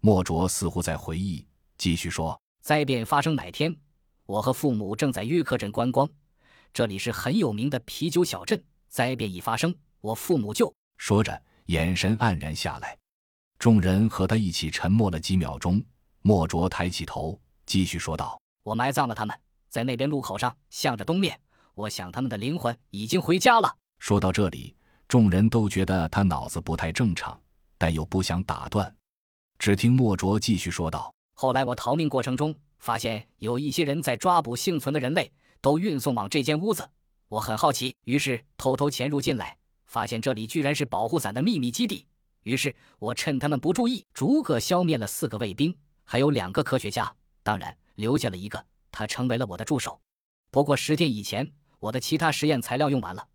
莫卓似乎在回忆，继续说：“灾变发生哪天，我和父母正在约克镇观光，这里是很有名的啤酒小镇。灾变一发生，我父母就……”说着，眼神黯然下来。众人和他一起沉默了几秒钟。莫卓抬起头，继续说道：“我埋葬了他们，在那边路口上，向着东面。我想他们的灵魂已经回家了。”说到这里，众人都觉得他脑子不太正常，但又不想打断。只听莫卓继续说道：“后来我逃命过程中，发现有一些人在抓捕幸存的人类，都运送往这间屋子。我很好奇，于是偷偷潜入进来，发现这里居然是保护伞的秘密基地。于是我趁他们不注意，逐个消灭了四个卫兵，还有两个科学家，当然留下了一个，他成为了我的助手。不过十天以前，我的其他实验材料用完了。”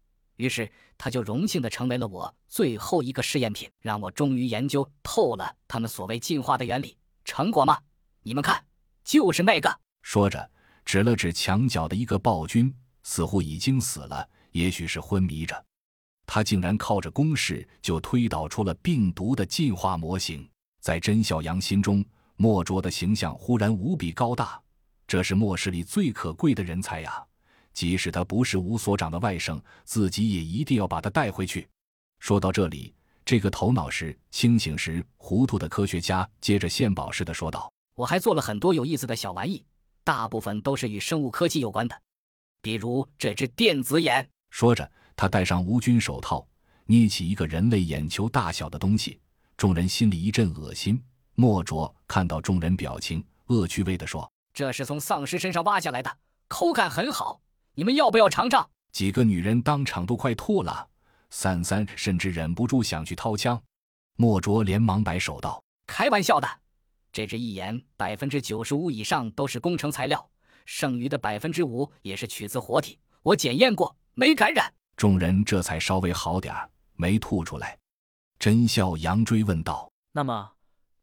于是他就荣幸的成为了我最后一个试验品，让我终于研究透了他们所谓进化的原理。成果吗？你们看，就是那个。说着，指了指墙角的一个暴君，似乎已经死了，也许是昏迷着。他竟然靠着公式就推导出了病毒的进化模型。在甄小阳心中，莫卓的形象忽然无比高大，这是末世里最可贵的人才呀。即使他不是吴所长的外甥，自己也一定要把他带回去。说到这里，这个头脑时清醒时糊涂的科学家接着献宝似的说道：“我还做了很多有意思的小玩意，大部分都是与生物科技有关的，比如这只电子眼。”说着，他戴上无菌手套，捏起一个人类眼球大小的东西。众人心里一阵恶心。莫卓看到众人表情，恶趣味地说：“这是从丧尸身上挖下来的，口感很好。”你们要不要尝尝？几个女人当场都快吐了，三三甚至忍不住想去掏枪。莫卓连忙摆手道：“开玩笑的，这只一眼百分之九十五以上都是工程材料，剩余的百分之五也是取自活体。我检验过，没感染。”众人这才稍微好点儿，没吐出来。真笑阳追问道：“那么，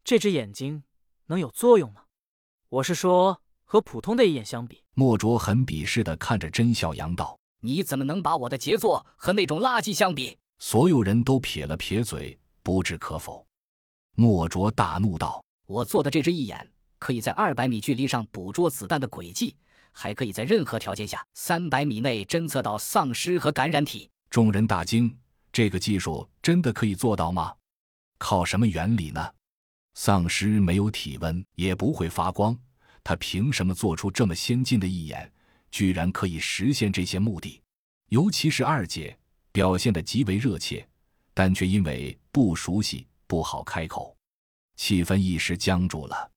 这只眼睛能有作用吗？我是说。”和普通的一眼相比，莫卓很鄙视的看着甄小阳道：“你怎么能把我的杰作和那种垃圾相比？”所有人都撇了撇嘴，不置可否。莫卓大怒道：“我做的这只一眼，可以在二百米距离上捕捉子弹的轨迹，还可以在任何条件下三百米内侦测到丧尸和感染体。”众人大惊：“这个技术真的可以做到吗？靠什么原理呢？丧尸没有体温，也不会发光。”他凭什么做出这么先进的一眼，居然可以实现这些目的？尤其是二姐表现的极为热切，但却因为不熟悉不好开口，气氛一时僵住了。